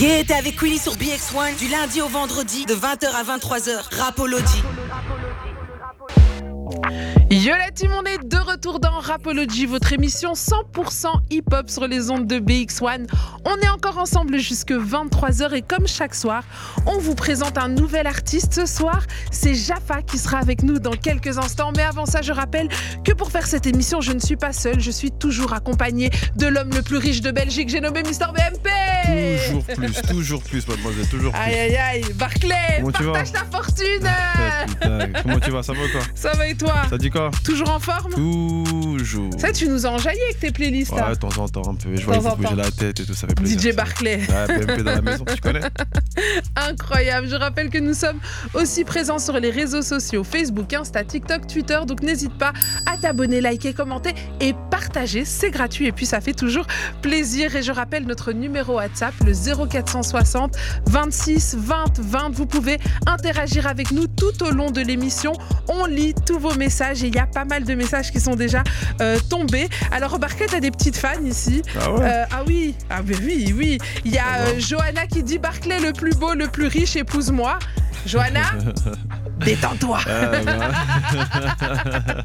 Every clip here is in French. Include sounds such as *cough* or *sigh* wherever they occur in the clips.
Yeah, t'es avec Willy sur BX1 du lundi au vendredi de 20h à 23h. Rapology. Yo la team, on est de retour dans Rapology, votre émission 100% hip-hop sur les ondes de BX1. On est encore ensemble jusque 23h et comme chaque soir, on vous présente un nouvel artiste. Ce soir, c'est Jaffa qui sera avec nous dans quelques instants. Mais avant ça, je rappelle que pour faire cette émission, je ne suis pas seule, je suis toujours accompagnée de l'homme le plus riche de Belgique, j'ai nommé Mister BMP. Toujours plus, toujours plus, mademoiselle, toujours plus. Aïe aïe aïe, Barclay, Comment partage ta fortune. Putain, comment tu vas? Ça va ou quoi? Ça va et toi? Ça dit quoi? Toujours en forme? Toujours. Ça, tu nous as enjaillé avec tes playlists. Ouais, de temps en temps, un peu. Je vois vous bouger la tête et tout, ça fait plaisir. DJ. Barclay. Ouais, BMP dans la maison, tu connais *laughs* Incroyable. Je rappelle que nous sommes aussi présents sur les réseaux sociaux Facebook, Insta, TikTok, Twitter. Donc n'hésite pas à t'abonner, liker, commenter et partager. C'est gratuit et puis ça fait toujours plaisir. Et je rappelle notre numéro WhatsApp, le 0460 26 20 20. Vous pouvez interagir avec nous tout au long de l'émission. On lit tous vos messages et il y a pas mal de messages qui sont déjà euh, tombés. Alors, Barquet, t'as des petites fans ici. Ah ouais Euh, ah oui, ah ben oui, oui. Il y a Ah euh, Johanna qui dit Barclay le plus beau, le plus riche, épouse-moi. Johanna, *laughs* détends-toi. Ah, bah. *laughs*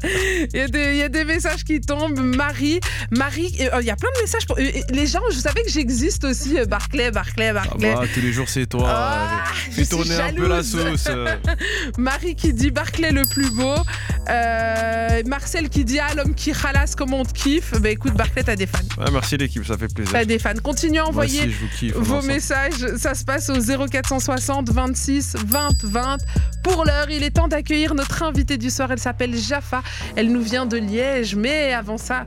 Il y, a des, il y a des messages qui tombent. Marie, Marie, euh, il y a plein de messages. Pour... euh, euh, les gens, je savais que j'existe aussi. Barclay, Barclay, Ah Barclay. bah, tous les jours, c'est toi. Ah, Fais tourner un peu la sauce. *laughs* Marie qui dit Barclay le plus beau. Euh, Marcel qui dit Ah, l'homme qui ralasse comme on te kiffe. Bah écoute, Barclay, t'as des fans. Ouais, merci l'équipe, ça fait plaisir. T'as des fans. Continuez à envoyer kiffe. vos messages. Ça se passe au 0460 26 20 20. Pour l'heure, il est temps d'accueillir notre invitée du soir. Elle s'appelle Jaffa. Elle nous vient de Liège. Mais avant ça,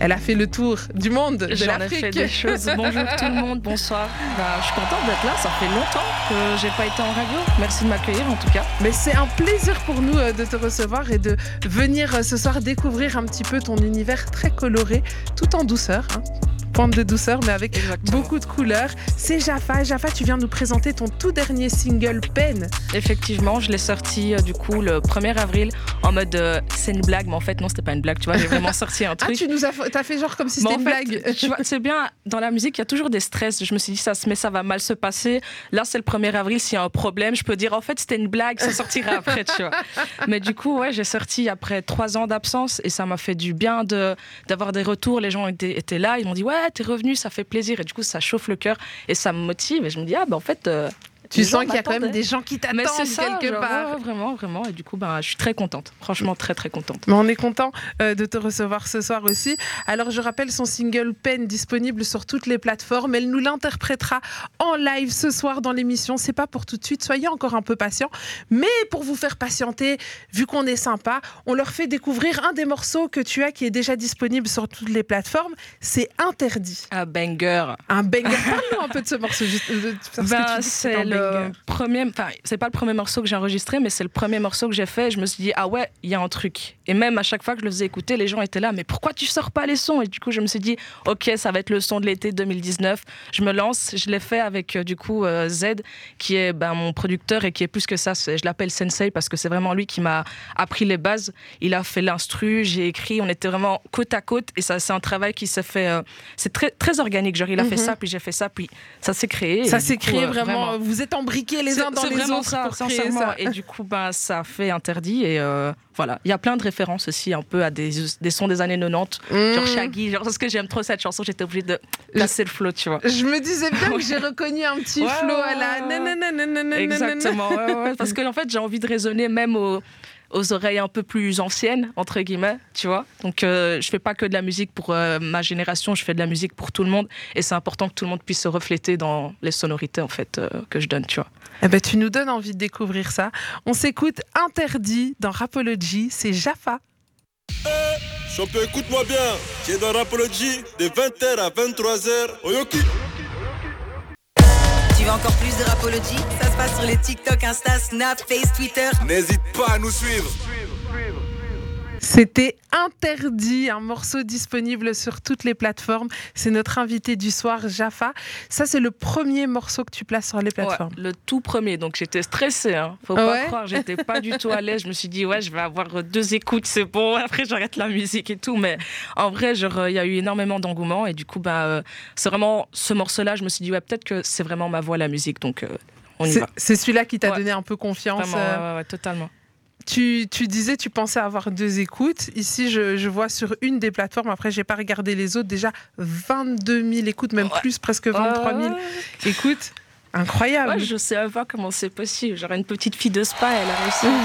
elle a fait le tour du monde, de J'en ai fait des choses. Bonjour tout le monde, bonsoir. Bah, je suis contente d'être là, ça fait longtemps que j'ai pas été en radio. Merci de m'accueillir en tout cas. Mais c'est un plaisir pour nous euh, de te recevoir et de venir euh, ce soir découvrir un petit peu ton univers très coloré, tout en douceur. hein. Pointe de douceur, mais avec Exactement. beaucoup de couleurs. C'est Jaffa. Jaffa, tu viens nous présenter ton tout dernier single, Pen. Effectivement, je l'ai sorti euh, du coup le 1er avril en mode euh, c'est une blague, mais en fait non, c'était pas une blague, tu vois. J'ai vraiment *laughs* sorti un Ah, truc. tu nous as, t'as fait genre comme si c'était une fait, blague. tu vois, c'est bien, dans la musique, il y a toujours des stress. Je me suis dit, ça se met, ça va mal se passer. Là, c'est le 1er avril, s'il y a un problème, je peux dire, en fait, c'était une blague, ça sortira après, tu vois. Mais du coup, ouais, j'ai sorti après trois ans d'absence et ça m'a fait du bien de, d'avoir des retours. Les gens étaient, étaient là, ils m'ont dit, ouais, t'es revenu, ça fait plaisir. Et du coup, ça chauffe le cœur et ça me motive. Et je me dis, ah, ben en fait. Euh, Tu sens qu'il y a quand même des gens qui t'attendent quelque part. ouais, vraiment, vraiment. Et du coup, ben, je suis très contente. Franchement, très, très contente. Mais on est content euh, de te recevoir ce soir aussi. Alors je rappelle son single Pen disponible sur toutes les plateformes. Elle nous l'interprétera en live ce soir dans l'émission. C'est pas pour tout de suite. Soyez encore un peu patients. Mais pour vous faire patienter, vu qu'on est sympa, on leur fait découvrir un des morceaux que tu as qui est déjà disponible sur toutes les plateformes. C'est interdit. Un banger. Un banger. Parle-nous un peu de ce morceau. Juste, que Ben, c'est le banger. premier, enfin, c'est pas le premier morceau que j'ai enregistré, mais c'est le premier morceau que j'ai fait. Et je me suis dit, ah ouais, il y a un truc. Et même à chaque fois que je le faisais écouter, les gens étaient là, mais pourquoi tu sors pas les sons? Et du coup, je me suis dit, ok, ça va être le son de l'été 2019. Je me lance. Je l'ai fait avec, euh, du coup, euh, Z, qui est ben, mon producteur et qui est plus que ça. Je l'appelle Sensei parce que c'est vraiment lui qui m'a appris les bases. Il a fait l'instru, j'ai écrit, on était vraiment côte à côte. Et ça, c'est un travail qui s'est fait. euh, c'est très, très organique. Genre, il a fait Mhm. ça, puis j'ai fait ça, puis ça s'est créé. Ça s'est coup, créé euh, vraiment, Vous êtes embriqués les c'est- uns dans les autres ça, pour créer sincèrement. ça. Et du coup, ben, ça fait interdit. Et euh, voilà. Il y a plein de références aussi un peu à des, des sons des années 90. Genre Mmh. Shaggy. Genre, parce que j'aime trop cette chanson, j'étais obligée de placer le flow, tu vois. Je me disais bien que j'ai reconnu un petit Ouais, flow à la. Exactement. ouais, ouais, ouais. Parce que en fait, j'ai envie de résonner même aux, aux oreilles un peu plus anciennes, entre guillemets, tu vois. Donc, euh, je fais pas que de la musique pour euh, ma génération, je fais de la musique pour tout le monde. Et c'est important que tout le monde puisse se refléter dans les sonorités, en fait, euh, que je donne, tu vois. Eh ben, tu nous donnes envie de découvrir ça. On s'écoute Interdit dans Rapology, c'est Jaffa. Champion, écoute-moi bien. Tu es dans Rapology de 20h à 23h. Oyoki. Tu veux encore plus de Rapology Ça se passe sur les TikTok, Insta, Snap, Face, Twitter. N'hésite pas à nous suivre. C'était interdit, un morceau disponible sur toutes les plateformes. C'est notre invité du soir, Jaffa. Ça, c'est le premier morceau que tu places sur les Ouais, plateformes. le tout premier, donc j'étais stressée. Hein. Faut pas ouais croire, j'étais pas du tout à l'aise. Je me suis dit, ouais, je vais avoir deux écoutes, c'est bon. *laughs* Après, j'arrête la musique et tout. Mais en vrai, euh, il y a eu énormément d'engouement. Et du coup, bah, euh, c'est vraiment ce morceau-là. Je me suis dit, ouais, peut-être que c'est vraiment ma voix, la musique. Donc, euh, on y C'est- va. C'est celui-là qui t'a Ouais. donné un peu confiance. Vraiment, euh, totalement. Tu, tu disais, tu pensais avoir deux écoutes. Ici, je, je vois sur une des plateformes, après, j'ai pas regardé les autres, déjà 22 000 écoutes, même Ouais. plus, presque 23 000 Ouais, écoutes. Incroyable. Ouais, je sais pas comment c'est possible. Genre, une petite fille de spa, elle a réussi. *laughs*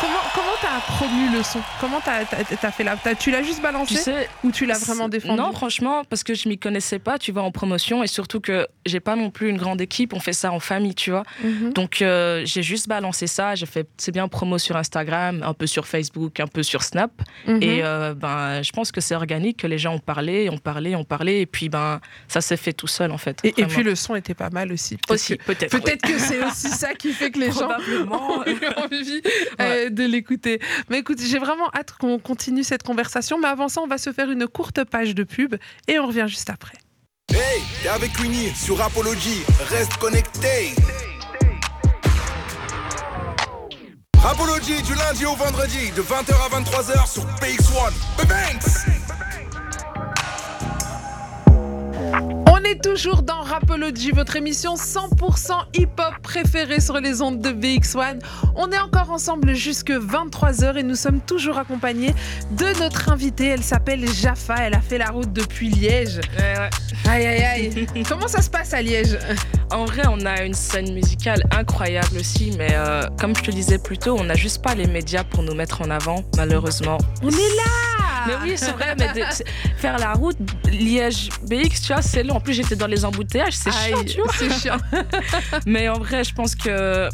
Comment comment t'as promu le son? Comment t'as as, fait la t'as- Tu l'as juste balancé tu sais, ou tu l'as vraiment défendu? Non, franchement, parce que je m'y connaissais pas, tu vois, en promotion, et surtout que j'ai pas non plus une grande équipe, on fait ça en famille, tu vois. Mhm. Donc euh, j'ai juste balancé ça, j'ai fait c'est bien promo sur Instagram, un peu sur Facebook, un peu sur Snap, Mhm. et euh, ben je pense que c'est organique, que les gens ont parlé, ont parlé, ont parlé, et puis ben ça s'est fait tout seul en fait. et, puis le son était pas mal aussi. Peut-être aussi que- peut-être. Peut-être que c'est aussi ça qui fait que les gens ont eu *laughs* envie euh, de l'écouter. Mais écoute, j'ai vraiment hâte qu'on continue cette conversation. Mais avant ça, on va se faire une courte page de pub et on revient juste après. Hey, t'es avec Winnie sur Apology, reste connecté. Apology du lundi au vendredi, de 20h à 23h sur PX1. Banks On est toujours dans Rapology, votre émission 100% hip-hop préférée sur les ondes de BX1. On est encore ensemble jusque 23h et nous sommes toujours accompagnés de notre invitée. Elle s'appelle Jaffa, elle a fait la route depuis Liège. Ouais, ouais. Aïe aïe aïe. *laughs* Comment ça se passe à Liège? En vrai, on a une scène musicale incroyable aussi, mais euh, comme je te disais plus tôt, on n'a juste pas les médias pour nous mettre en avant, malheureusement. On est là Mais oui, c'est vrai, mais de- faire la route Liège-BX, tu vois, c'est long. En plus, j'étais dans les embouteillages, c'est chiant, Aïe, tu vois. C'est chiant. *laughs* Mais en vrai, je pense que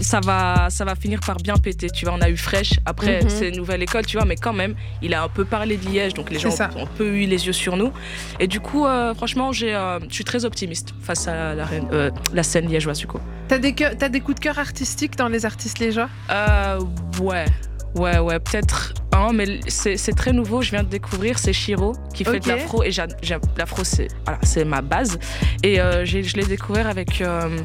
ça va, ça va finir par bien péter. Tu vois, on a eu Fresh. Après, Mhm. c'est une nouvelle école, tu vois, mais quand même, il a un peu parlé de Liège, donc les C'est gens ont un peu eu les yeux sur nous. Et du coup, euh, franchement, euh, je suis très optimiste face à la, euh, la scène liégeoise, du coup. T'as des, t'as des coups de cœur artistiques dans les artistes liégeois? Euh, ouais. Ouais, ouais, peut-être un, mais c'est très nouveau. Je viens de découvrir, c'est Shiro qui fait de l'afro. Et l'afro, c'est voilà, ma base. Et euh, je l'ai découvert avec euh,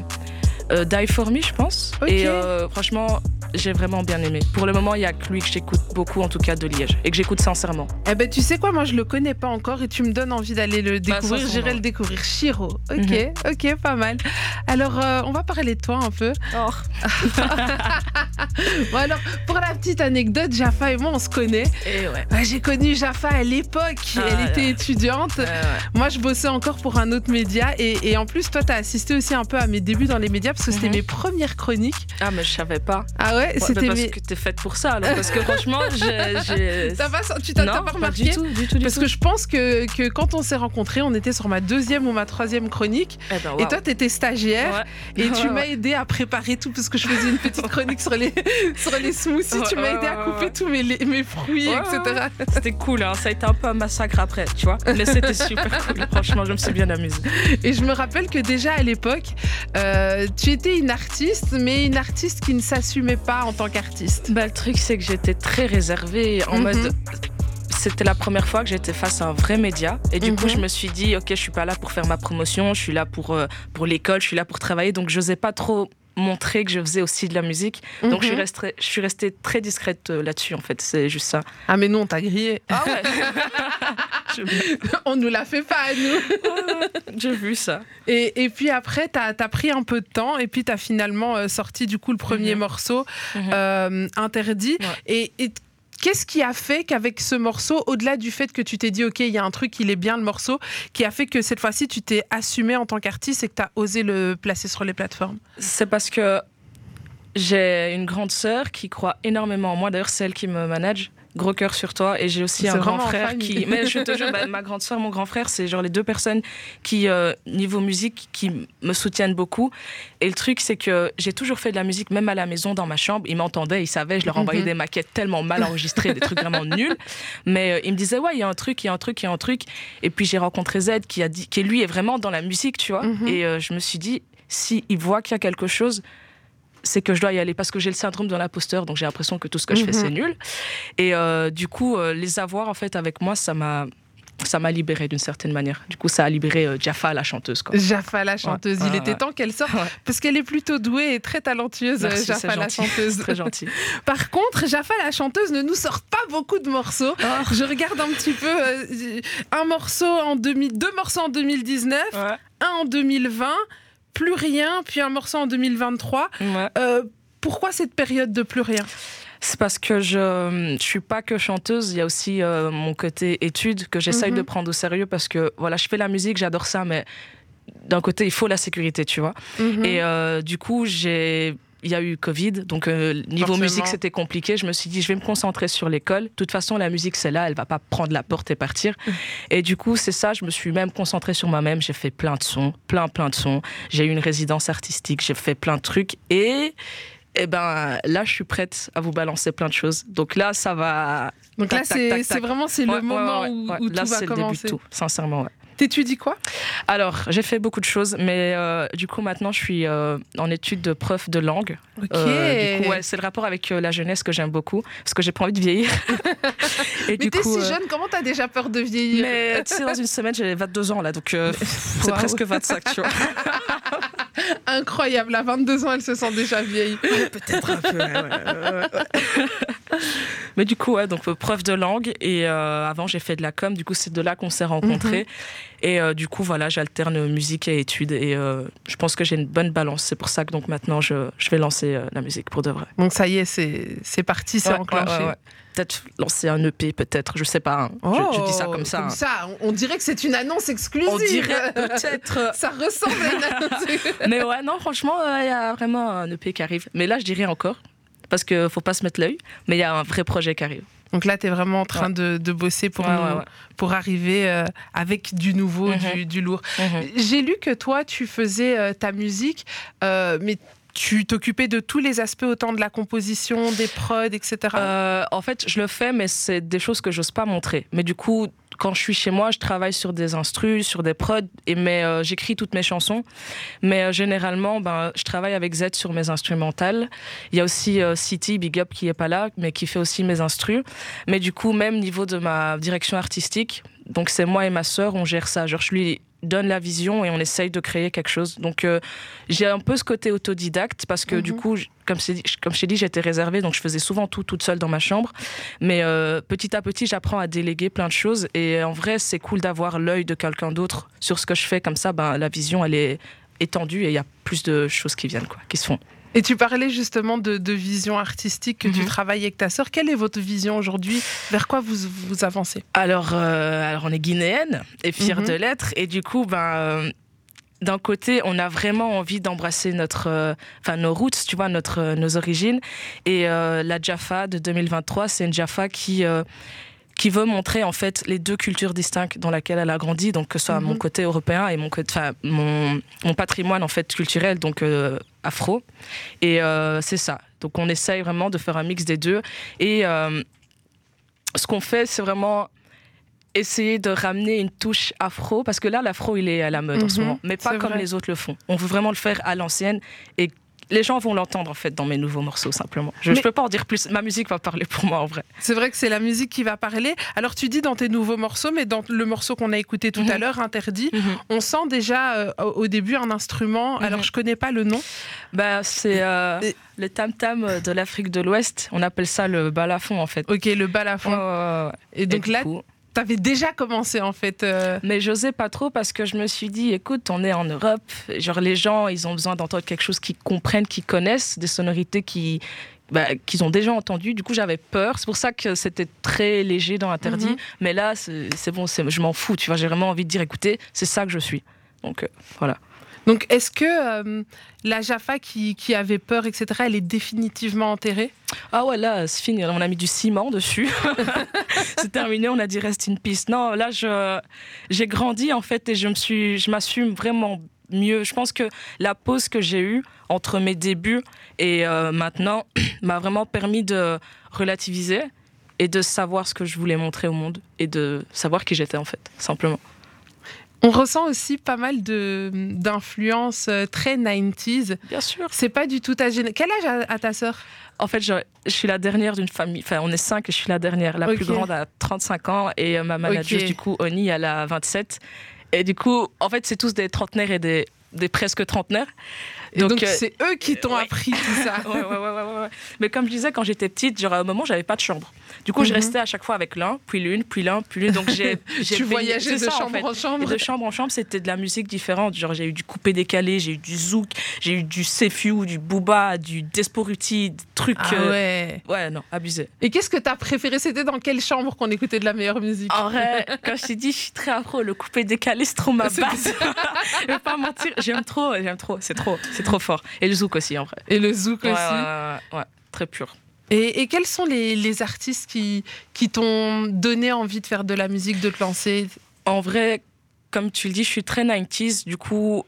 euh, Die For Me, je pense. Et euh, franchement, j'ai vraiment bien aimé. Pour le moment, il y a que lui que j'écoute beaucoup, en tout cas de Liège. Et que j'écoute sincèrement. Eh ben, tu sais quoi, moi je le connais pas encore et tu me donnes envie d'aller le Bah, découvrir. J'irai le découvrir. Shiro. Ok, Mhm. ok, pas mal. Alors, euh, on va parler de toi un peu. Oh. *laughs* Bon, alors, pour la petite anecdote, Jaffa et moi, on se connaît. Et ouais. Ouais, J'ai connu Jaffa à l'époque. Ah, Elle là. était étudiante. Ouais, ouais. Moi, je bossais encore pour un autre média. Et, et en plus, toi, tu as assisté aussi un peu à mes débuts dans les médias parce que c'était Mhm. mes premières chroniques. Ah, mais je savais pas. Ah ouais, bah, c'était parce mes. que t'es faite pour ça, alors. Parce que franchement, *laughs* j'ai. T'as pas, tu t'as pas pas remarqué du tout, du tout, du Parce tout. que je pense que, que quand on s'est rencontrés, on était sur ma deuxième ou ma troisième chronique. Eh ben, Et toi, tu étais stagiaire. Ouais. Et *laughs* tu Ouais, m'as aidé à préparer tout parce que je faisais une petite chronique sur les, *laughs* sur les smoothies. tu m'as aidé à couper tous mes, les- mes fruits, etc. C'était cool, hein. ça a été un peu un massacre après, tu vois. Mais c'était super cool, franchement, je me suis bien amusée. Et je me rappelle que déjà à l'époque, euh, tu étais une artiste, mais une artiste qui ne s'assumait pas en tant qu'artiste. Bah, le truc, c'est que j'étais très réservée en Mhm. mode. C'était la première fois que j'étais face à un vrai média. Et du coup, Mhm. je me suis dit, ok, je suis pas là pour faire ma promotion, je suis là pour, euh, pour l'école, je suis là pour travailler. Donc, je n'osais pas trop montrer que je faisais aussi de la musique. Donc, je, suis Mhm. restée, je suis restée très discrète euh, là-dessus, en fait. C'est juste ça. Ah, mais non, on t'a grillé. Ah ouais *laughs* on nous l'a fait pas à nous. *laughs* J'ai vu ça. Et, et puis après, t'as as pris un peu de temps et puis t'as finalement euh, sorti du coup le premier Mhm. morceau, Mhm. euh, Interdit. Ouais. Et, et qu'est-ce qui a fait qu'avec ce morceau, au-delà du fait que tu t'es dit, OK, il y a un truc, il est bien le morceau, qui a fait que cette fois-ci, tu t'es assumé en tant qu'artiste et que t'as osé le placer sur les plateformes? C'est parce que j'ai une grande sœur qui croit énormément en moi. D'ailleurs, c'est elle qui me manage. Gros cœur sur toi. Et j'ai aussi un grand frère qui. *laughs* Mais je te jure, bah, ma grande sœur, mon grand frère, c'est genre les deux personnes qui, euh, niveau musique, qui me soutiennent beaucoup. Et le truc, c'est que j'ai toujours fait de la musique, même à la maison, dans ma chambre. Ils m'entendaient, ils savaient, je leur envoyais Mhm. des maquettes tellement mal enregistrées, des trucs vraiment nuls. Mais euh, ils me disaient, ouais, il y a un truc, il y a un truc, il y a un truc. Et puis j'ai rencontré Z qui a dit, qui lui est vraiment dans la musique, tu vois. Mhm. Et euh, je me suis dit, si il voit qu'il y a quelque chose, c'est que je dois y aller parce que j'ai le syndrome de l'imposteur, donc j'ai l'impression que tout ce que je fais Mhm. c'est nul. Et euh, du coup, euh, les avoir en fait avec moi, ça m'a ça m'a libéré d'une certaine manière. Du coup, ça a libéré euh, Jaffa, la chanteuse. Quoi. Jaffa la chanteuse, Ouais, il était ouais. temps qu'elle sorte Ouais. parce qu'elle est plutôt douée et très talentueuse, Merci, Jaffa la gentil. chanteuse. Très gentil. *laughs* Par contre, Jaffa la chanteuse ne nous sort pas beaucoup de morceaux. Ah. Je regarde un petit peu euh, un morceau en 2000, deux morceaux en 2019, un en 2020, plus rien, puis un morceau en 2023. Ouais. Euh, pourquoi cette période de plus rien? C'est parce que je ne suis pas que chanteuse, il y a aussi euh, mon côté études que j'essaye Mhm. de prendre au sérieux parce que voilà, je fais la musique, j'adore ça, mais d'un côté, il faut la sécurité, tu vois. Mhm. Et euh, du coup, j'ai. Il y a eu Covid, donc euh, niveau Forcément. musique c'était compliqué. Je me suis dit, je vais me concentrer sur l'école. De toute façon, la musique c'est là, elle va pas prendre la porte et partir. Et du coup, c'est ça. Je me suis même concentrée sur moi-même. J'ai fait plein de sons, plein plein de sons. J'ai eu une résidence artistique, j'ai fait plein de trucs. Et eh ben là, je suis prête à vous balancer plein de choses. Donc là, ça va. Donc tac, là, c'est vraiment c'est Ouais, le moment ouais, où, ouais. où là, tout va c'est le début commencer. de tout, sincèrement. T'étudies quoi? Alors, j'ai fait beaucoup de choses, mais euh, du coup, maintenant, je suis euh, en étude de prof de langue. Ok. Euh, du coup, ouais, c'est le rapport avec la jeunesse que j'aime beaucoup, parce que j'ai pas envie de vieillir. *laughs* Et Mais t'es si jeune, comment t'as déjà peur de vieillir? Mais tu sais, dans une semaine, j'ai 22 ans là, donc *laughs* c'est presque 25, tu vois. *laughs* Incroyable, à 22 ans, elle se sent déjà vieille. Peut-être un peu. *laughs* Mais du coup, ouais, donc euh, prof de langue. Et euh, avant, j'ai fait de la com. Du coup, c'est de là qu'on s'est rencontrés. Et euh, du coup, voilà, j'alterne musique et études. Et euh, je pense que j'ai une bonne balance. C'est pour ça que donc maintenant, je, je vais lancer euh, la musique pour de vrai. Donc ça y est, c'est c'est parti, c'est Ouais, enclenché. Peut-être lancer un EP, peut-être. Je sais pas. hein. Je- je, dis ça comme ça. hein. on, on dirait que c'est une annonce exclusive. On dirait peut-être. *laughs* Ça ressemble à une annonce. *laughs* Mais ouais, non, franchement, euh, il y a vraiment un EP qui arrive. Mais là, je dirais encore. Parce qu'il faut pas se mettre l'œil. Mais il y a un vrai projet qui arrive. Donc là, tu es vraiment en train de, de bosser pour, Ouais, nous- ouais, ouais. pour arriver euh, avec du nouveau, Mhm. du, du lourd. Mhm. J'ai lu que toi, tu faisais euh, ta musique, euh, mais tu t'occupais de tous les aspects, autant de la composition, des prods, etc. Euh, en fait, je le fais, mais c'est des choses que j'ose pas montrer. Mais du coup, quand je suis chez moi, je travaille sur des instrus, sur des prods, et mais euh, j'écris toutes mes chansons. Mais euh, généralement, ben, je travaille avec Z sur mes instrumentales. Il y a aussi City, Big Up, qui est pas là, mais qui fait aussi mes instrus. Mais du coup, même niveau de ma direction artistique, donc c'est moi et ma sœur, on gère ça. Genre, je lui donne la vision et on essaye de créer quelque chose. Donc, euh, j'ai un peu ce côté autodidacte parce que du Mhm. coup, comme je t'ai dit- comme je t'ai dit, j'étais réservée, donc je faisais souvent tout toute seule dans ma chambre. Mais euh, petit à petit, j'apprends à déléguer plein de choses. Et en vrai, c'est cool d'avoir l'œil de quelqu'un d'autre sur ce que je fais. Comme ça, ben, la vision, elle est étendue et il y a plus de choses qui viennent, quoi, qui se font. Et tu parlais justement de, de vision artistique que tu Mhm. travailles avec ta sœur. Quelle est votre vision aujourd'hui? Vers quoi vous, vous avancez? Alors, euh, alors, on est guinéenne et fière Mhm. de l'être. Et du coup, ben, euh, d'un côté, on a vraiment envie d'embrasser notre, euh, nos roots, tu vois, notre, nos origines. Et la Jaffa de 2023, c'est une Jaffa qui, qui veut montrer en fait les deux cultures distinctes dans lesquelles elle a grandi, donc que ce soit Mhm. mon côté européen et mon, patrimoine en fait culturel, donc euh, afro. Et euh, c'est ça. Donc on essaye vraiment de faire un mix des deux. Et euh, ce qu'on fait, c'est vraiment essayer de ramener une touche afro, parce que là, l'afro, il est à la mode en ce Mhm, moment, mais pas comme vrai. les autres le font. On veut vraiment le faire à l'ancienne et les gens vont l'entendre en fait dans mes nouveaux morceaux simplement. Je, je peux pas en dire plus. Ma musique va parler pour moi en vrai. C'est vrai que c'est la musique qui va parler. Alors tu dis dans tes nouveaux morceaux, mais dans le morceau qu'on a écouté tout Mhm. à l'heure, Interdit, on sent déjà euh, au début un instrument. Mhm. Alors je connais pas le nom. Bah, c'est euh, Et- le tam tam de l'Afrique de l'Ouest. On appelle ça le balafon en fait. Ok, le balafon. Ouais, ouais. Et donc là, coup- t'avais déjà commencé en fait. euh, Mais j'osais pas trop parce que je me suis dit, écoute, on est en Europe, genre les gens, ils ont besoin d'entendre quelque chose qu'ils comprennent, qu'ils connaissent, des sonorités qui bah, qu'ils ont déjà entendues. Du coup, j'avais peur. C'est pour ça que c'était très léger dans Interdit. Mhm. Mais là, c'est bon, je m'en fous. Tu vois, j'ai vraiment envie de dire, écoutez, c'est ça que je suis. Donc euh, voilà. Donc est-ce que euh, la Jaffa qui, avait peur, etc., elle est définitivement enterrée? Ah ouais, là, c'est fini. On a mis du ciment dessus. *laughs* c'est terminé. On a dit reste une piste. Non, là, je j'ai grandi en fait et je me suis, je m'assume vraiment mieux. Je pense que la pause que j'ai eue entre mes débuts et euh, maintenant *clears throat* m'a vraiment permis de relativiser et de savoir ce que je voulais montrer au monde et de savoir qui j'étais en fait, simplement. On ressent aussi pas mal de d'influences euh, très 90s. Bien sûr. C'est pas du tout ta génération. Quel âge a, a ta sœur? En fait, je, je suis la dernière d'une famille. Enfin, on est cinq et je suis la dernière. La plus grande a 35 ans et euh, ma manager, Ok. du coup, Oni, elle a 27. Et du coup, en fait, c'est tous des trentenaires et des, des presque trentenaires. Et donc, euh, c'est eux qui t'ont appris tout ça. *laughs* Ouais, ouais, ouais. Mais comme je disais, quand j'étais petite, genre, à un moment, j'avais pas de chambre. Du coup, je Mhm. restais à chaque fois avec l'un, puis l'une, puis l'un, puis l'une. Donc, j'ai. *laughs* Tu voyageais de chambre en chambre. de chambre en chambre, c'était de la musique différente. Genre, j'ai eu du coupé décalé, j'ai eu du zouk, j'ai eu du sefiu, du booba, du desporuti, des trucs. Ah euh, ouais. ouais, non, abusé. Et qu'est-ce que t'as préféré? C'était dans quelle chambre qu'on écoutait de la meilleure musique? En vrai, quand je t'ai dit, je suis très afro, le coupé décalé, c'est trop ma *laughs* base. je vais pas mentir, j'aime trop, j'aime trop, c'est trop, c'est trop fort. Et le zouk aussi, en vrai. Et le zouk Ouais, aussi. ouais, ouais, ouais, très pur. Et, et quels sont les, les artistes qui, qui t'ont donné envie de faire de la musique, de te lancer? En vrai, comme tu le dis, je suis très 90s. Du coup,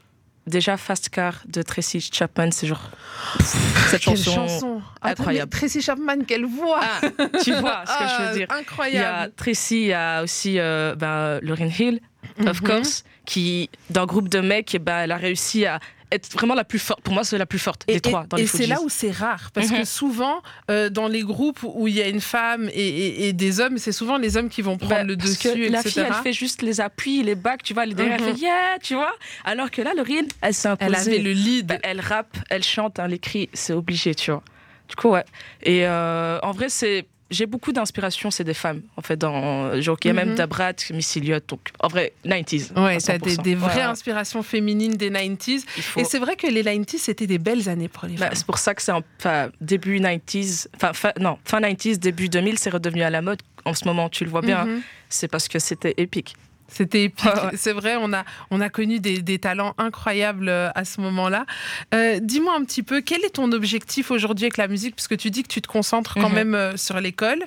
déjà Fast Car de Tracy Chapman, c'est genre. pff, cette Quelle chanson. chanson incroyable. Tracy Chapman, quelle voix Ah, tu vois ce que je veux Ah, dire. Il y a Incroyable. Tracy, il y a aussi euh, ben, Lauryn Hill, of Mhm. course, qui, d'un groupe de mecs, eh ben, elle a réussi à être vraiment la plus forte. Pour moi, c'est la plus forte Et, des trois dans et c'est là où c'est rare, parce que Mhm. souvent, euh, dans les groupes où il y a une femme et, et- et des hommes, c'est souvent les hommes qui vont prendre Bah, le parce dessus, que la etc. fille, elle fait juste les appuis, les bacs, tu vois, les derrière, Mhm. elle fait yeah, tu vois. Alors que là, Lauryn, elle s'est imposée. Elle avait le lead. Bah, elle rappe, elle chante, hein, les cris, c'est obligé, tu vois. Du coup, ouais. Et euh, en vrai, c'est. J'ai beaucoup d'inspiration, c'est des femmes, en fait, dans. Genre, il y a même Mhm. Dabrat, Missy Elliott, donc, en vrai, 90s. Ouais, t'as des, 100%. des vraies inspirations féminines des 90s. il faut- Et c'est vrai que les 90s, c'était des belles années pour les Bah, femmes. c'est pour ça que c'est en enfin, début 90s, enfin, fin, non, fin 90s, début 2000, c'est redevenu à la mode. En ce moment, tu le vois bien, Mhm. c'est parce que c'était épique. C'était épique. Ouais, ouais. C'est vrai, on a, on a connu des, des talents incroyables euh, à ce moment-là. Euh, Dis-moi un petit peu, quel est ton objectif aujourd'hui avec la musique? Puisque tu dis que tu te concentres quand Mhm. même euh, sur l'école.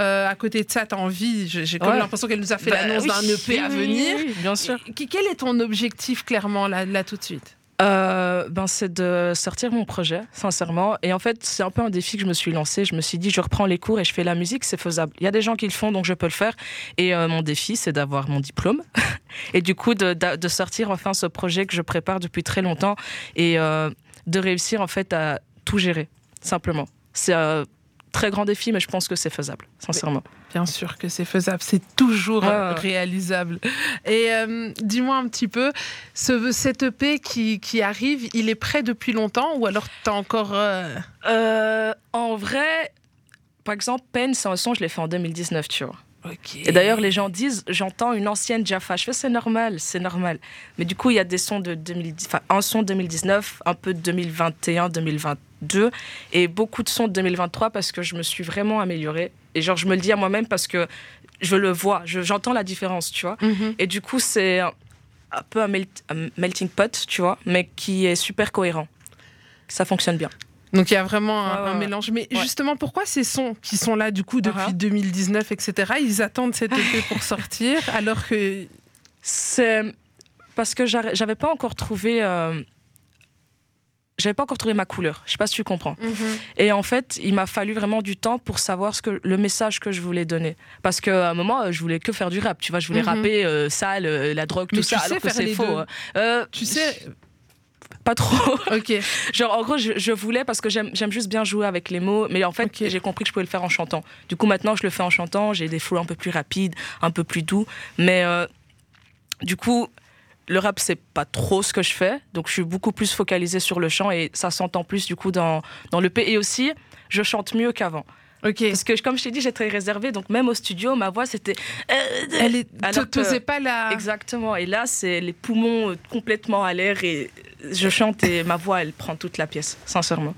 Euh, à côté de ça, tu as envie, j'ai comme Ouais. l'impression qu'elle nous a fait Bah, l'annonce oui, d'un EP à venir. oui, bien sûr. Qu- Quel est ton objectif clairement là, là tout de suite? Euh, ben, c'est de sortir mon projet, sincèrement. Et en fait, c'est un peu un défi que je me suis lancé. Je me suis dit, je reprends les cours et je fais la musique, c'est faisable. Il y a des gens qui le font, donc je peux le faire. Et euh, mon défi, c'est d'avoir mon diplôme. *laughs* et du coup, de, sortir enfin ce projet que je prépare depuis très longtemps et euh, de réussir en fait à tout gérer, simplement. C'est un très grand défi, mais je pense que c'est faisable, sincèrement. Bien sûr que c'est faisable, c'est toujours ouais. réalisable. Et euh, dis-moi un petit peu, ce, cet EP qui, qui arrive, il est prêt depuis longtemps ou alors tu as encore... euh, Euh, en vrai, par exemple, Pen, c'est un son, je l'ai fait en 2019, tu vois. Ok. Et d'ailleurs, les gens disent, j'entends une ancienne Jaffa. Je fais, c'est normal, c'est normal. Mais du coup, il y a des sons de 2010, enfin, un son de 2019, un peu de 2021, 2022, et beaucoup de sons de 2023 parce que je me suis vraiment améliorée. Et genre, je me le dis à moi-même parce que je le vois, je- j'entends la différence, tu vois. Mhm. Et du coup, c'est un, peu un, melt- un melting pot, tu vois, mais qui est super cohérent. Ça fonctionne bien. Donc il y a vraiment un, mélange. Mais Ouais. justement, pourquoi ces sons qui sont là du coup depuis Uh-huh. 2019, etc., ils attendent cet *laughs* EP pour sortir alors que... C'est parce que j'avais pas encore trouvé. euh, J'avais pas encore trouvé ma couleur. Je sais pas si tu comprends. Et en fait, il m'a fallu vraiment du temps pour savoir ce que le message que je voulais donner. Parce qu'à un moment, euh, je voulais que faire du rap. Tu vois, je voulais Mhm. rapper euh, sale, euh, la drogue, Mais tout tu ça. sais alors que faire c'est les faux. hein. Euh, Tu sais... pas trop. *laughs* Ok. Genre, en gros, je, je voulais parce que j'aime juste bien jouer avec les mots. Mais en fait, j'ai compris que je pouvais le faire en chantant. Du coup, maintenant, je le fais en chantant. J'ai des flows un peu plus rapides, un peu plus doux. Mais euh, du coup, le rap, c'est pas trop ce que je fais. Donc, je suis beaucoup plus focalisée sur le chant et ça s'entend plus, du coup, dans, dans le P. Et aussi, je chante mieux qu'avant. Parce que, comme je t'ai dit, j'ai très réservé. Donc, même au studio, ma voix, c'était. Elle est... Alors que- T'osais pas la... Exactement. Et là, c'est les poumons euh, complètement à l'air et je chante et ma voix, elle prend toute la pièce, sincèrement.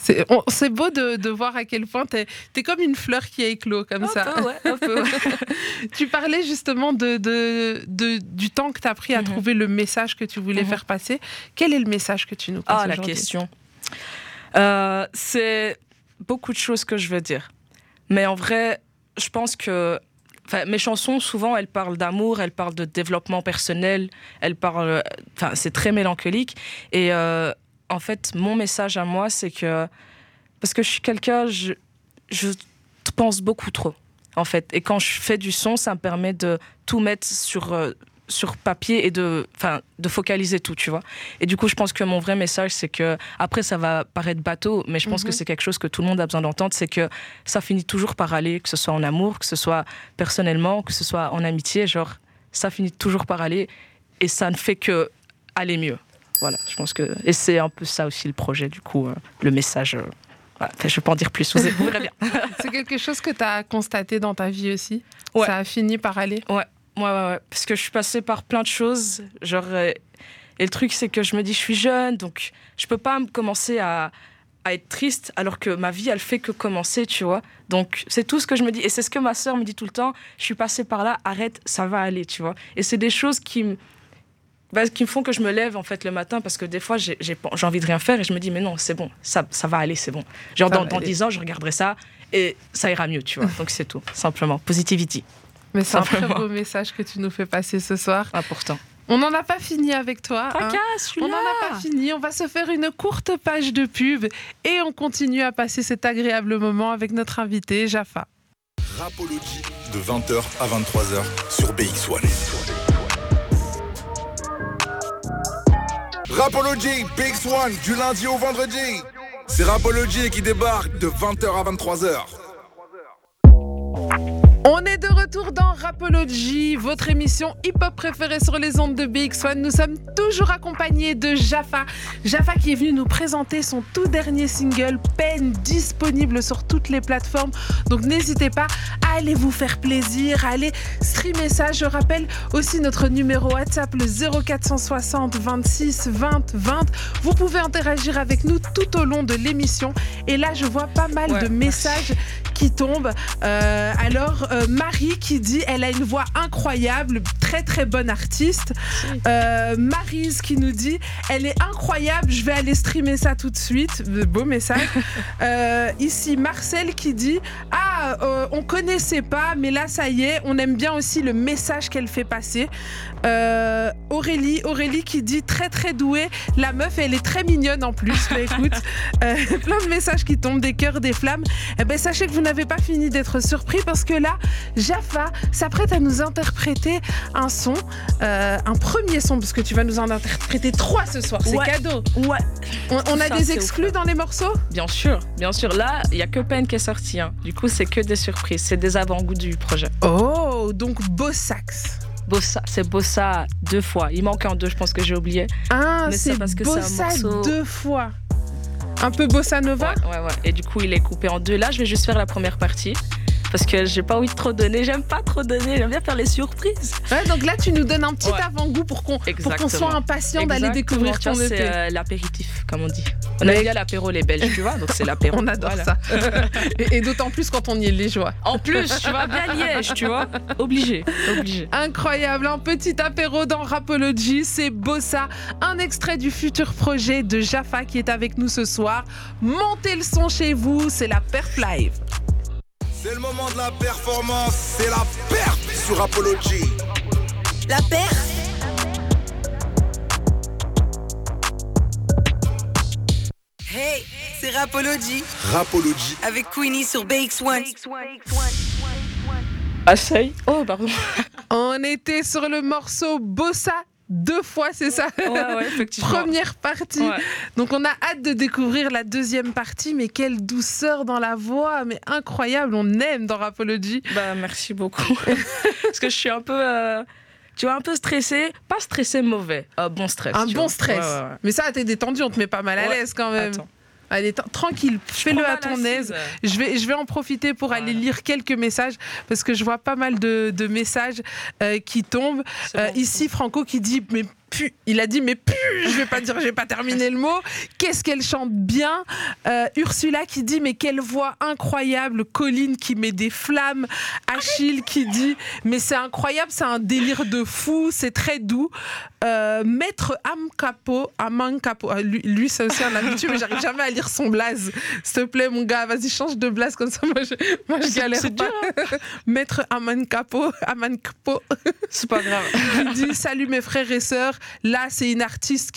C'est beau de, de voir à quel point t'es es comme une fleur qui a éclos comme Un ça. peu, ouais, un peu. *laughs* Tu parlais justement de, de, de- du temps que tu as pris à Mhm. trouver le message que tu voulais Mhm. faire passer. Quel est le message que tu nous passes Ah, la question. Euh, c'est beaucoup de choses que je veux dire. Mais en vrai, je pense que enfin, mes chansons, souvent, elles parlent d'amour, elles parlent de développement personnel, elles parlent. Enfin, c'est très mélancolique. Et euh, en fait, mon message à moi, c'est que. Parce que je suis quelqu'un, je, je pense beaucoup trop, en fait. Et quand je fais du son, ça me permet de tout mettre sur. euh, sur papier et de, enfin, de focaliser tout, tu vois. Et du coup, je pense que mon vrai message, c'est que, après, ça va paraître bateau, mais je pense que Mhm. c'est quelque chose que tout le monde a besoin d'entendre, c'est que ça finit toujours par aller, que ce soit en amour, que ce soit personnellement, que ce soit en amitié, genre, ça finit toujours par aller et ça ne fait que aller mieux. Voilà, je pense que. Et c'est un peu ça aussi le projet, du coup, euh, le message. euh, voilà. Je ne vais pas en dire plus, vous, vous verrez bien. *laughs* C'est quelque chose que tu as constaté dans ta vie aussi? Ouais. Ça a fini par aller? Ouais, ouais, ouais. Parce que je suis passée par plein de choses. Genre, euh, et le truc, c'est que je me dis, je suis jeune, donc je peux pas me commencer à, à être triste alors que ma vie, elle fait que commencer, tu vois. Donc, c'est tout ce que je me dis. Et c'est ce que ma sœur me dit tout le temps. Je suis passée par là, arrête, ça va aller, tu vois. Et c'est des choses qui me. Bah, qui me font que je me lève en fait le matin parce que des fois j'ai j'ai pas- j'ai envie de rien faire et je me dis mais non c'est bon ça, ça va aller c'est bon genre dans, dans aller. 10 ans je regarderai ça et ça ira mieux tu vois *laughs* donc c'est tout simplement positivity Mais c'est un très beau message que tu nous fais passer ce soir. important On n'en a pas fini avec toi. hein. On n'en a pas fini. On va se faire une courte page de pub et on continue à passer cet agréable moment avec notre invité, Jaffa. Rapology de 20h à 23h sur BX1. Rapology BX1 du lundi au vendredi. C'est Rapology qui débarque de 20h à 23h. Retour dans Rapology, votre émission hip-hop préférée sur les ondes de BX1. Nous sommes toujours accompagnés de Jaffa. Jaffa qui est venu nous présenter son tout dernier single, Peine, disponible sur toutes les plateformes. Donc n'hésitez pas à aller vous faire plaisir, à aller streamer ça. Je rappelle aussi notre numéro WhatsApp, le 0460 26 20 20. Vous pouvez interagir avec nous tout au long de l'émission. Et là, je vois pas mal Ouais, de messages qui tombent. Euh, alors, euh, Marie qui dit elle a une voix incroyable, très très bonne artiste. Euh, Maryse qui nous dit elle est incroyable, je vais aller streamer ça tout de suite. Beau message. *laughs* Euh, ici, Marcel qui dit ah, euh, on connaissait pas, mais là ça y est, on aime bien aussi le message qu'elle fait passer. Euh, Aurélie, Aurélie qui dit très très douée, la meuf elle est très mignonne en plus. Bah, *laughs* écoute, euh, plein de messages qui tombent, des cœurs, des flammes. Eh ben, sachez que vous n'avez pas fini d'être surpris parce que là, Jaffa s'apprête à nous interpréter un son, euh, un premier son, parce que tu vas nous en interpréter trois ce soir, c'est Ouais. cadeau. Ouais. On, on a Ça, des exclus dans les morceaux? Bien sûr, bien sûr. Là, il y a que Pen qui est sorti. hein. Du coup, c'est que des surprises. C'est des avant-goûts du projet. Oh, donc beau sax. Bossa, c'est Bossa deux fois. Il manque un deux, je pense que j'ai oublié. Ah, c'est parce que un bossa morceau- deux fois. Un peu bossa nova? Ouais, ouais, ouais. Et du coup, il est coupé en deux. Là, je vais juste faire la première partie. Parce que j'ai pas envie de trop donner. J'aime pas trop donner. J'aime bien faire les surprises. Ouais, donc là, tu nous donnes un petit Ouais. avant-goût pour qu'on pour qu'on Exactement. soit impatient d'aller découvrir Tu vois, ton C'est EP. euh, l'apéritif, comme on dit. On Mais- aime bien l'apéro, les Belges, tu vois. Donc c'est *laughs* l'apéro. On adore Voilà. ça. et et d'autant plus quand on y est les joies. En plus, tu vois, bien Liège, tu vois. Obligé, obligé. Incroyable, un petit apéro dans Rapology, c'est Bossa, un extrait du futur projet de Jaffa qui est avec nous ce soir. Montez le son chez vous, c'est la Perf Live. C'est le moment de la performance, c'est la perte sur Apology. La paire Hey, c'est Rapology Rapology. avec Queenie sur BX1. Essaye. Oh, pardon. On était sur le morceau Bossa deux fois, c'est ça Ouais, ouais, effectivement. Première partie. Ouais. Donc on a hâte de découvrir la deuxième partie, mais quelle douceur dans la voix, mais incroyable, on aime dans Rapology. Bah, merci beaucoup. *laughs* Parce que je suis un peu. euh, tu vois, un peu stressée. Pas stressée mauvais. Un bon stress. Un bon vois. stress. Ouais, ouais, ouais. Mais ça, t'es détendu, on te met pas mal à l'aise quand même. Attends. Allez, tranquille, fais-le à ton aise. Je vais, je vais en profiter pour aller lire quelques messages parce que je vois pas mal de, de messages euh, qui tombent. Euh, ici, Franco qui dit mais pu, il a dit mais pu, je vais pas dire, j'ai pas terminé le mot. Qu'est-ce qu'elle chante bien? Euh, Ursula qui dit mais quelle voix incroyable. Colline qui met des flammes. Achille qui dit mais c'est incroyable, c'est un délire de fou, c'est très doux. Euh, Maître Amcapo, Amancapo, ah, lui, lui c'est aussi un habitué, mais j'arrive jamais à lire son blaze. S'il te plaît, mon gars, vas-y, change de blaze comme ça. Moi, je, moi, je galère pas. Maître Amancapo, Amancapo, C'est pas grave. qui dit Salut mes frères et sœurs, là c'est une artiste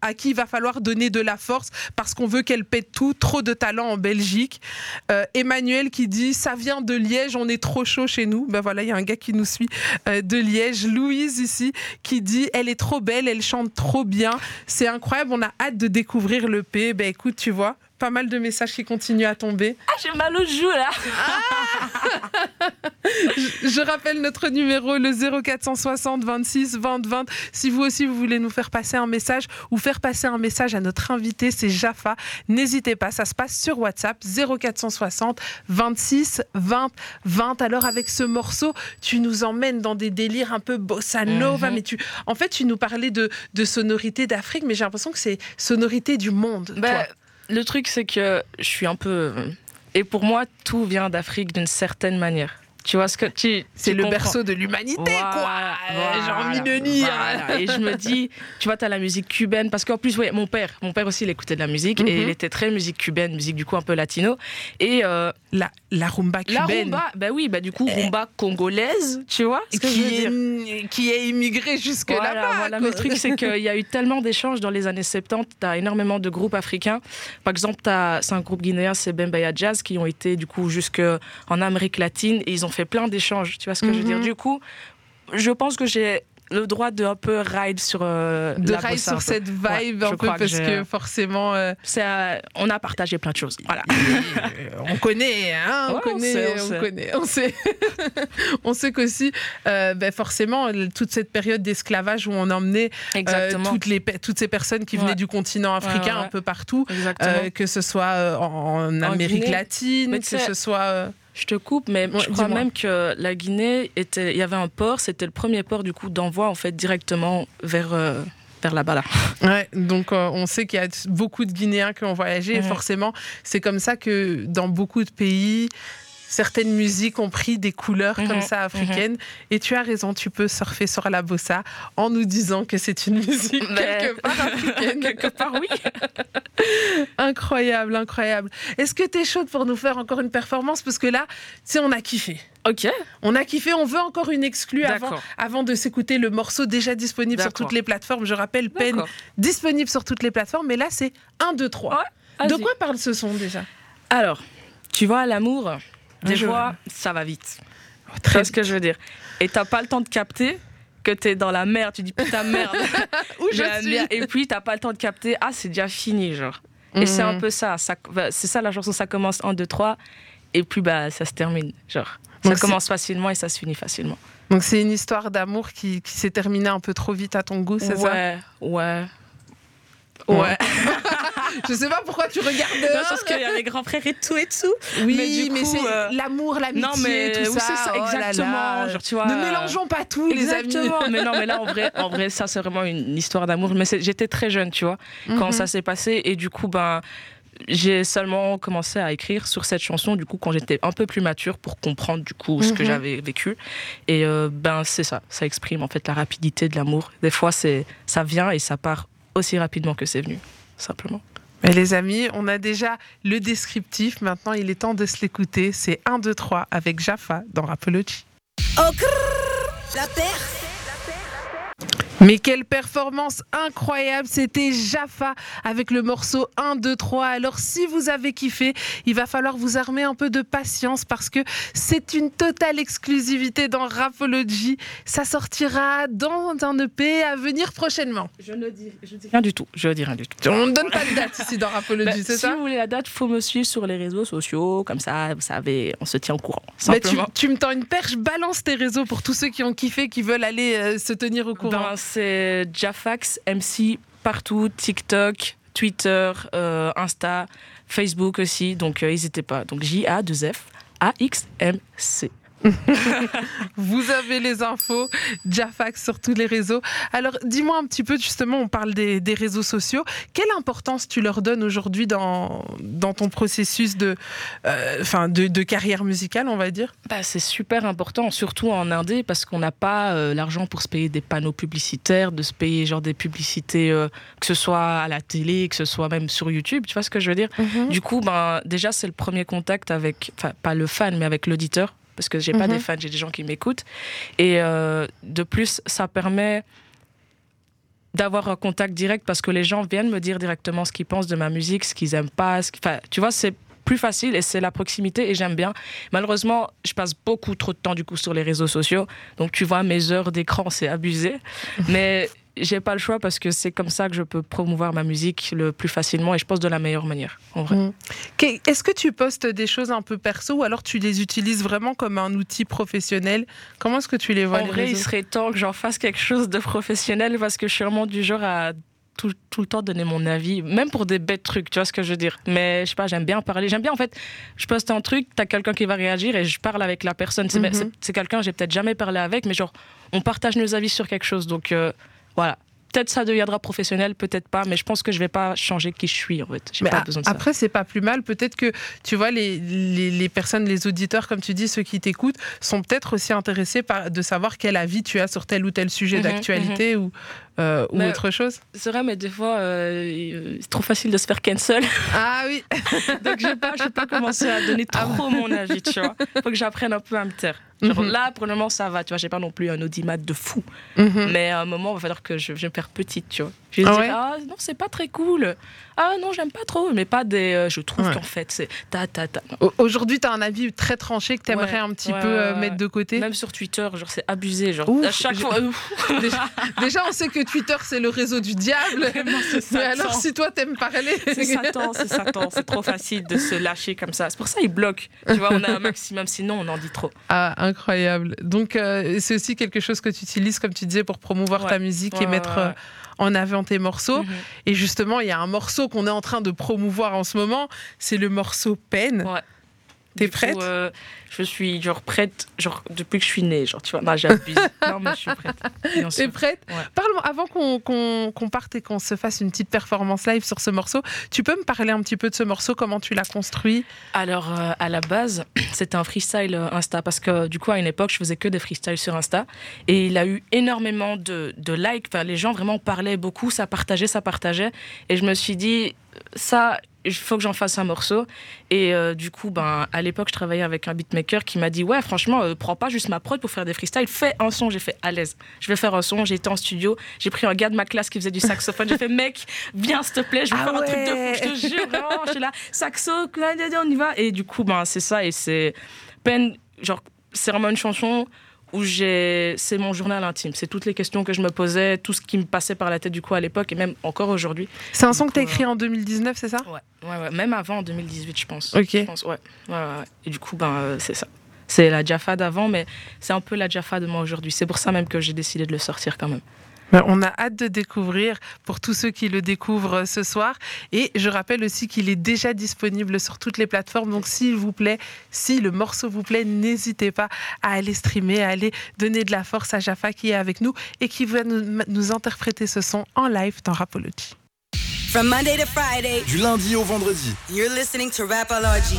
à qui il va falloir donner de la force parce qu'on veut qu'elle pète tout, trop de talent en Belgique. Euh, Emmanuel qui dit ça vient de Liège, on est trop chaud chez nous. Ben voilà, il y a un gars qui nous suit euh, de Liège. Louise ici qui dit elle est trop belle, elle chante trop bien, c'est incroyable, on a hâte de découvrir le P. Ben écoute, tu vois, pas mal de messages qui continuent à tomber. Ah, j'ai mal aux joues là. *laughs* Je rappelle notre numéro, le 0460 26 20 20. Si vous aussi vous voulez nous faire passer un message ou faire passer un message à notre invité, c'est Jaffa. N'hésitez pas, ça se passe sur WhatsApp 0460 26 20 20. Alors avec ce morceau, tu nous emmènes dans des délires un peu bossa nova, Mhm. mais tu, en fait, tu nous parlais de, de sonorité d'Afrique, mais j'ai l'impression que c'est sonorité du monde. Bah, toi. Le truc, c'est que je suis un peu. Et pour moi, tout vient d'Afrique d'une certaine manière. Tu vois ce que tu. C'est le comprends. berceau de l'humanité, quoi. Voilà, Euh, J'ai envie de voilà, dire. voilà. Et je me dis, tu vois, tu as la musique cubaine. Parce qu'en plus, ouais, mon père, mon père aussi, il écoutait de la musique. Mhm. Et il était très musique cubaine, musique du coup un peu latino. Et euh, La, la rumba la cubaine. rumba, bah oui, bah du coup, rumba congolaise, tu vois ce que je veux qui, dire est, qui est immigré jusque Voilà, là-bas. voilà. Mais le truc, c'est qu'il y a eu tellement d'échanges dans les années 70. Tu as énormément de groupes africains. Par exemple, c'est un groupe guinéen, c'est Bembaya Jazz, qui ont été du coup jusque en Amérique latine et ils ont fait plein d'échanges. Tu vois ce que je veux dire Mhm. Du coup, je pense que j'ai le droit de un peu ride sur euh, de la ride bossa sur cette vibe Ouais, un peu parce que forcément euh, euh, on a partagé plein de choses. Voilà. on connaît hein, on Ouais, on connaît sait, on on sait. connaît on sait *laughs* on sait qu'aussi euh, ben forcément toute cette période d'esclavage où on emmenait euh, toutes les toutes ces personnes qui venaient Ouais. du continent africain un peu partout euh, que ce soit euh, en, en Amérique latine Mais que ce soit euh, Je te coupe, mais Ouais, je crois même que la Guinée était. Il y avait un port, c'était le premier port du coup d'envoi en fait directement vers euh, vers là-bas là. *laughs* Ouais, donc euh, on sait qu'il y a beaucoup de Guinéens qui ont voyagé et Mhm. forcément, c'est comme ça que dans beaucoup de pays, certaines musiques ont pris des couleurs Mhm, comme ça africaines. Et tu as raison, tu peux surfer sur la bossa en nous disant que c'est une musique Mais- *laughs* quelque part africaine. *laughs* Quelque part, oui. *laughs* incroyable, incroyable. Est-ce que tu es chaude pour nous faire encore une performance? Parce que là, tu sais, on a kiffé. Ok. On a kiffé, on veut encore une exclue avant, avant de s'écouter le morceau déjà disponible sur toutes les plateformes. Je rappelle, peine disponible sur toutes les plateformes, mais là c'est 1, 2, 3. Ouais, de quoi parle ce son déjà? Alors, tu vois, l'amour, des je- fois, ça va vite. Très Tu vois ce que je veux dire? Et t'as pas le temps de capter que t'es dans la merde. Tu dis putain merde. *laughs* Où je suis? bien. Et puis t'as pas le temps de capter. Ah, c'est déjà fini, genre. Et c'est un Mhm. peu ça. ça bah, c'est ça la chanson. Ça commence en 2, 3. Et puis bah, ça se termine. Genre. Donc ça commence facilement et ça se finit facilement. Donc c'est une histoire d'amour qui, qui s'est terminée un peu trop vite à ton goût, c'est ça? Ouais, ouais. Ouais. *laughs* Je sais pas pourquoi tu regardes. Non, parce qu'il y a les grands frères et tout et tout. oui, mais du coup, c'est euh, l'amour, l'amitié, non, mais tout oui, ça. c'est ça, oh là exactement. là. Genre, tu vois, ne mélangeons pas tout, les amis. Exactement. mais non, mais là, en vrai, en vrai ça, c'est vraiment une histoire d'amour. Mais j'étais très jeune, tu vois, quand Mhm. ça s'est passé. Et du coup, ben, j'ai seulement commencé à écrire sur cette chanson, du coup, quand j'étais un peu plus mature pour comprendre, du coup, ce que Mhm. j'avais vécu. Et euh, ben, c'est ça. Ça exprime, en fait, la rapidité de l'amour. Des fois, c'est, ça vient et ça part aussi rapidement que c'est venu, simplement. Mais les amis, on a déjà le descriptif. Maintenant, il est temps de se l'écouter. C'est 1, 2, 3 avec Jaffa dans Rapology. Oh, crrr, la paire. Mais quelle performance incroyable, c'était Jaffa avec le morceau 1, 2, 3. Alors si vous avez kiffé, il va falloir vous armer un peu de patience parce que c'est une totale exclusivité dans Rapology. Ça sortira dans un EP à venir prochainement. Je ne dis, je dis rien du tout. Je dis rien du tout. On ne donne pas de date ici dans Rapology, Bah, c'est si ça vous voulez la date, faut me suivre sur les réseaux sociaux, comme ça, vous savez, on se tient au courant. Mais tu, Simplement. tu me tends une perche, balance tes réseaux pour tous ceux qui ont kiffé, qui veulent aller euh, se tenir au courant. Ben, c'est Jafax MC partout, TikTok, Twitter, euh, Insta, Facebook aussi. Donc euh, n'hésitez pas. Donc J A 2 F A X M C. *laughs* Vous avez les infos, Jafax sur tous les réseaux. Alors, dis-moi un petit peu, justement, on parle des, des réseaux sociaux. Quelle importance tu leur donnes aujourd'hui dans, dans ton processus de, euh, de, de carrière musicale, on va dire? Bah, c'est super important, surtout en indé, parce qu'on n'a pas euh, l'argent pour se payer des panneaux publicitaires, de se payer genre des publicités, euh, que ce soit à la télé, que ce soit même sur YouTube. Tu vois ce que je veux dire? Du coup, ben, déjà, c'est le premier contact avec, enfin, pas le fan, mais avec l'auditeur, parce que j'ai pas Mhm. des fans, j'ai des gens qui m'écoutent. Et euh, de plus, ça permet d'avoir un contact direct parce que les gens viennent me dire directement ce qu'ils pensent de ma musique, ce qu'ils aiment pas. Ce Enfin, tu vois, c'est plus facile et c'est la proximité et j'aime bien. Malheureusement, je passe beaucoup trop de temps du coup sur les réseaux sociaux. Donc tu vois, mes heures d'écran, c'est abusé. Mais j'ai pas le choix parce que c'est comme ça que je peux promouvoir ma musique le plus facilement et je pense de la meilleure manière. En vrai. Mm. Est-ce que tu postes des choses un peu perso ou alors tu les utilises vraiment comme un outil professionnel? Comment est-ce que tu les vois En les vrai, il serait temps que j'en fasse quelque chose de professionnel parce que je suis vraiment du genre à tout, tout le temps donner mon avis, même pour des bêtes trucs, tu vois ce que je veux dire. Mais je sais pas, j'aime bien parler. J'aime bien en fait, je poste un truc, t'as quelqu'un qui va réagir et je parle avec la personne. C'est c'est- c'est quelqu'un que j'ai peut-être jamais parlé avec, mais genre, on partage nos avis sur quelque chose. Donc euh, voilà. Peut-être ça deviendra professionnel, peut-être pas, mais je pense que je vais pas changer qui je suis en fait. J'ai pas besoin de ça. après, c'est pas plus mal. Peut-être que, tu vois, les, les, les personnes, les auditeurs, comme tu dis, ceux qui t'écoutent, sont peut-être aussi intéressés par, de savoir quel avis tu as sur tel ou tel sujet Mhm, d'actualité ou, euh, ou Mais- autre chose. C'est vrai, mais des fois, euh, c'est trop facile de se faire cancel. Ah oui, *laughs* Donc je vais pas, je vais pas commencer à donner trop mon avis, tu vois. Faut que j'apprenne un peu à me taire. Genre, Mhm. Là, pour le moment, ça va, tu vois. J'ai pas non plus un audimat de fou. Mhm. Mais à un moment, il va falloir que je, je me faire petite, tu vois. Je vais Ah dire, ouais ah non, c'est pas très cool. Ah non, j'aime pas trop. Mais pas des. euh, je trouve Ouais. qu'en fait, c'est ta ta ta. Aujourd'hui, tu as un avis très tranché que tu aimerais Ouais, un petit ouais, peu euh, ouais, mettre de côté. Même sur Twitter, genre, c'est abusé. Genre, Ouf, à chaque fois. Déjà, *laughs* déjà, on sait que Twitter, c'est le réseau du diable. *laughs* Vraiment, Mais alors, si toi, t'aimes parler. C'est Satan, c'est Satan. C'est trop facile de se lâcher comme ça. C'est pour ça ils bloquent. Tu vois, on a un *laughs* maximum. Sinon, on en dit trop. Ah, incroyable. Donc, euh, c'est aussi quelque chose que tu utilises, comme tu disais, pour promouvoir Ouais. ta musique Ouais, et mettre euh, en avant tes morceaux. Mhm. Et justement, il y a un morceau qu'on est en train de promouvoir en ce moment, c'est le morceau Peine. Ouais. T'es coup, prête? euh, Je suis genre prête, genre depuis que je suis née, genre tu vois. Non, j'abuse. *laughs* non, mais je suis prête. T'es prête? Ouais. Parle-moi, avant qu'on qu'on- qu'on parte et qu'on se fasse une petite performance live sur ce morceau, tu peux me parler un petit peu de ce morceau, comment tu l'as construit? Alors euh, à la base, *clears throat* c'était un freestyle euh, Insta parce que du coup à une époque, je faisais que des freestyles sur Insta et il a eu énormément de, de likes. Enfin, les gens vraiment parlaient beaucoup, ça partageait, ça partageait et je me suis dit ça. Il faut que j'en fasse un morceau. Et euh, du coup, ben, à l'époque, je travaillais avec un beatmaker qui m'a dit Ouais, franchement, euh, prends pas juste ma prod pour faire des freestyles, fais un son. J'ai fait à l'aise. Je vais faire un son. Été en studio. J'ai pris un gars de ma classe qui faisait du saxophone. J'ai fait Mec, viens, s'il te plaît, je vais Ah faire un truc de ouais. fou. Je te jure, vraiment. Je suis là, saxo, on y va. Et du coup, ben, c'est ça. Et c'est peine, genre, c'est vraiment une chanson où j'ai. C'est mon journal intime. C'est toutes les questions que je me posais, tout ce qui me passait par la tête du coup à l'époque et même encore aujourd'hui. C'est un son que tu as coup, écrit en 2019, c'est ça? Ouais, ouais, ouais. Même avant, en 2018, je pense. Ok. Je pense, ouais. Ouais, ouais, ouais. Et du coup, ben, euh, c'est ça. C'est la Jaffa d'avant, mais c'est un peu la Jaffa de moi aujourd'hui. C'est pour ça même que j'ai décidé de le sortir quand même. Ben, On a hâte de découvrir pour tous ceux qui le découvrent ce soir. Et je rappelle aussi qu'il est déjà disponible sur toutes les plateformes. Donc, s'il vous plaît, si le morceau vous plaît, n'hésitez pas à aller streamer, à aller donner de la force à Jaffa qui est avec nous et qui va nous, nous interpréter ce son en live dans Rapology. From Monday to Friday, Du lundi au vendredi. you're listening to Rapology.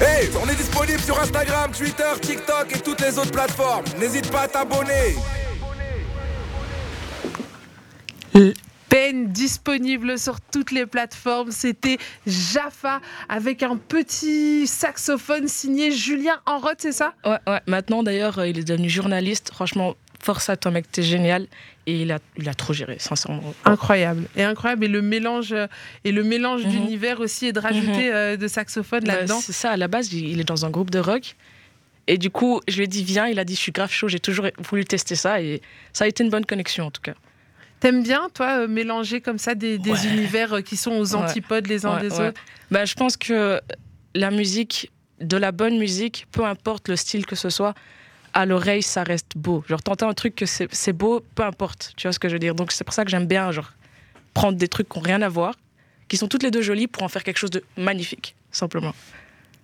Hey, on est disponible sur Instagram, Twitter, TikTok et toutes les autres plateformes. N'hésite pas à t'abonner. Peine disponible sur toutes les plateformes. C'était Jaffa avec un petit saxophone signé Julien Enroth, c'est ça? Ouais, ouais. Maintenant, d'ailleurs, il est devenu journaliste. Franchement, force à toi, mec, t'es génial. Et il a, il a trop géré, sincèrement. Incroyable. Et incroyable. Et le mélange, euh, et le mélange Mhm. d'univers aussi et de rajouter euh, de saxophone Bah, là-dedans. c'est ça, à la base, il est dans un groupe de rock. Et du coup, je lui ai dit, viens, il a dit, je suis grave chaud, j'ai toujours voulu tester ça. Et ça a été une bonne connexion, en tout cas. T'aimes bien, toi, euh, mélanger comme ça des, des Ouais. univers qui sont aux Ouais. antipodes les uns Ouais, des autres? Bah, je pense que la musique, de la bonne musique, peu importe le style que ce soit, à l'oreille, ça reste beau. Genre, t'entends un truc que c'est beau, peu importe. Tu vois ce que je veux dire? Donc, c'est pour ça que j'aime bien, genre, prendre des trucs qui n'ont rien à voir, qui sont toutes les deux jolies pour en faire quelque chose de magnifique, simplement.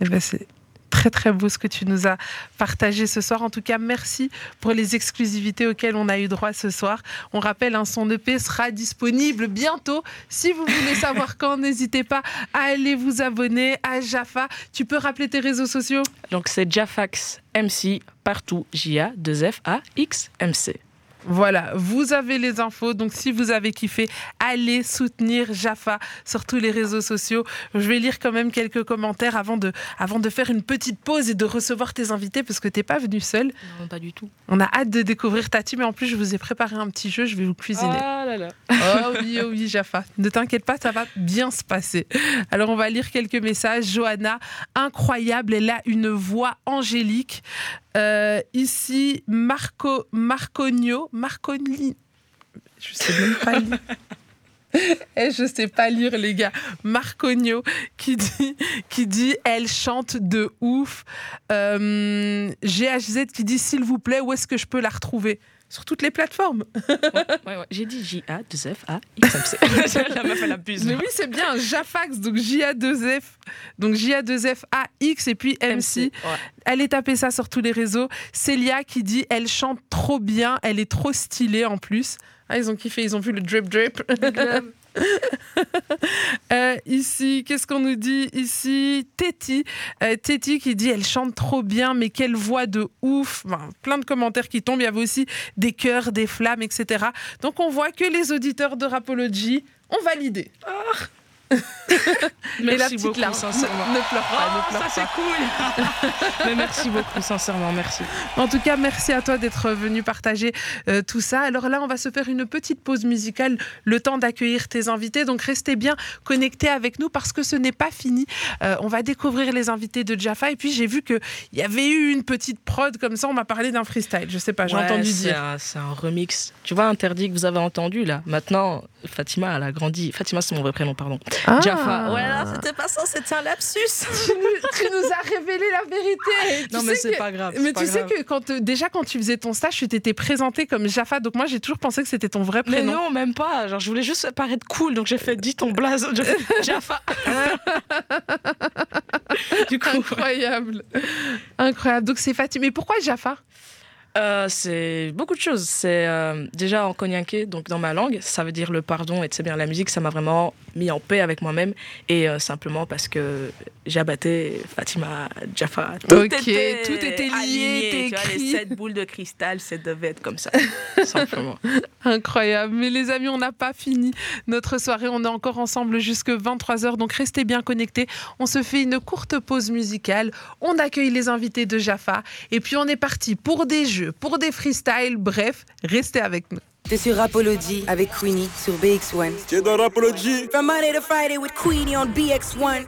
Eh ben, c'est très très beau ce que tu nous as partagé ce soir. En tout cas, merci pour les exclusivités auxquelles on a eu droit ce soir. On rappelle, un son EP sera disponible bientôt. Si vous voulez *laughs* savoir quand, n'hésitez pas à aller vous abonner à Jaffa. Tu peux rappeler tes réseaux sociaux? Donc, c'est Jafax MC partout, J-A-2-F-A-X-M-C. Voilà, vous avez les infos. Donc, si vous avez kiffé, allez soutenir Jaffa sur tous les réseaux sociaux. Je vais lire quand même quelques commentaires avant de, avant de faire une petite pause et de recevoir tes invités parce que t'es pas venu seul. Non, pas du tout. On a hâte de découvrir ta team. Et en plus, je vous ai préparé un petit jeu. Je vais vous cuisiner. Ah là là. Oh oui, oh oui, Jaffa. Ne t'inquiète pas, ça va bien se passer. Alors, on va lire quelques messages. Johanna, incroyable, elle a une voix angélique. Euh, ici, Marco, Marconio, Marconi. Je sais même pas lire. *laughs* Eh, je sais pas lire, les gars. Marconio qui dit, qui dit elle chante de ouf. Euh, GHZ qui dit s'il vous plaît, où est-ce que je peux la retrouver? Sur toutes les plateformes. Ouais, ouais. J'ai dit J-A, 2F, A, X, M, C. *laughs* La meuf, elle abuse. Mais oui, c'est bien, Jafax, donc J-A-2-F, donc J-A-2-F, A-X et puis MC. Allez taper ça sur tous les réseaux. Célia qui dit elle chante trop bien, elle est trop stylée en plus. Ah, ils ont kiffé, ils ont vu le drip drip. *laughs* Euh, ici, qu'est-ce qu'on nous dit ici? Téti, euh, qui dit elle chante trop bien, mais quelle voix de ouf. Plein de commentaires qui tombent. Il y avait aussi des cœurs, des flammes, etc. Donc on voit que les auditeurs de Rapology ont validé. La *laughs* Merci petite beaucoup, larme. sincèrement. Ne pleure pas, ne Oh, pleure ça c'est cool. *laughs* Mais merci beaucoup, sincèrement, merci. En tout cas, merci à toi d'être venu partager euh, tout ça. Alors là, on va se faire une petite pause musicale, le temps d'accueillir tes invités. Donc restez bien connectés avec nous parce que ce n'est pas fini. Euh, on va découvrir les invités de Jaffa. Et puis j'ai vu qu'il y avait eu une petite prod comme ça. On m'a parlé d'un freestyle. Je sais pas, j'ai Ouais, entendu dire. C'est un remix. Tu vois, interdit que vous avez entendu là. Maintenant, Fatima, elle a grandi. Fatima, c'est mon vrai prénom, pardon. Ah. Jaffa. Ouais, là, c'était pas ça, c'était un lapsus. *laughs* tu, nous, tu nous as révélé la vérité. Tu non, mais c'est que- pas grave. Mais tu sais grave. que quand, euh, déjà quand tu faisais ton stage, tu t'étais présenté comme Jaffa. Donc moi, j'ai toujours pensé que c'était ton vrai Mais prénom. non, même pas. Genre, je voulais juste paraître cool, donc j'ai fait dis ton blaze. *laughs* Jaffa. *laughs* du coup, Incroyable. Incroyable. Donc c'est Fatima. Mais pourquoi Jaffa? Euh, c'est beaucoup de choses. C'est euh, déjà en cognaqué, donc dans ma langue, ça veut dire le pardon et c'est bien la musique, ça m'a vraiment mis en paix avec moi-même et euh, simplement parce que j'abattais Fatima, Jaffa. Ok, tout était lié, aligné, tu vois, écrit. les sept boules de cristal, ça devait être comme ça, *laughs* simplement. Incroyable. Mais les amis, on n'a pas fini notre soirée. On est encore ensemble jusque 23h. Donc restez bien connectés. On se fait une courte pause musicale. On accueille les invités de Jaffa. Et puis on est parti pour des jeux, pour des freestyles. Bref, restez avec nous. T'es sur Rapology avec Queenie sur BX1. Tu es dans Rapology From Monday to Friday with Queenie on BX1.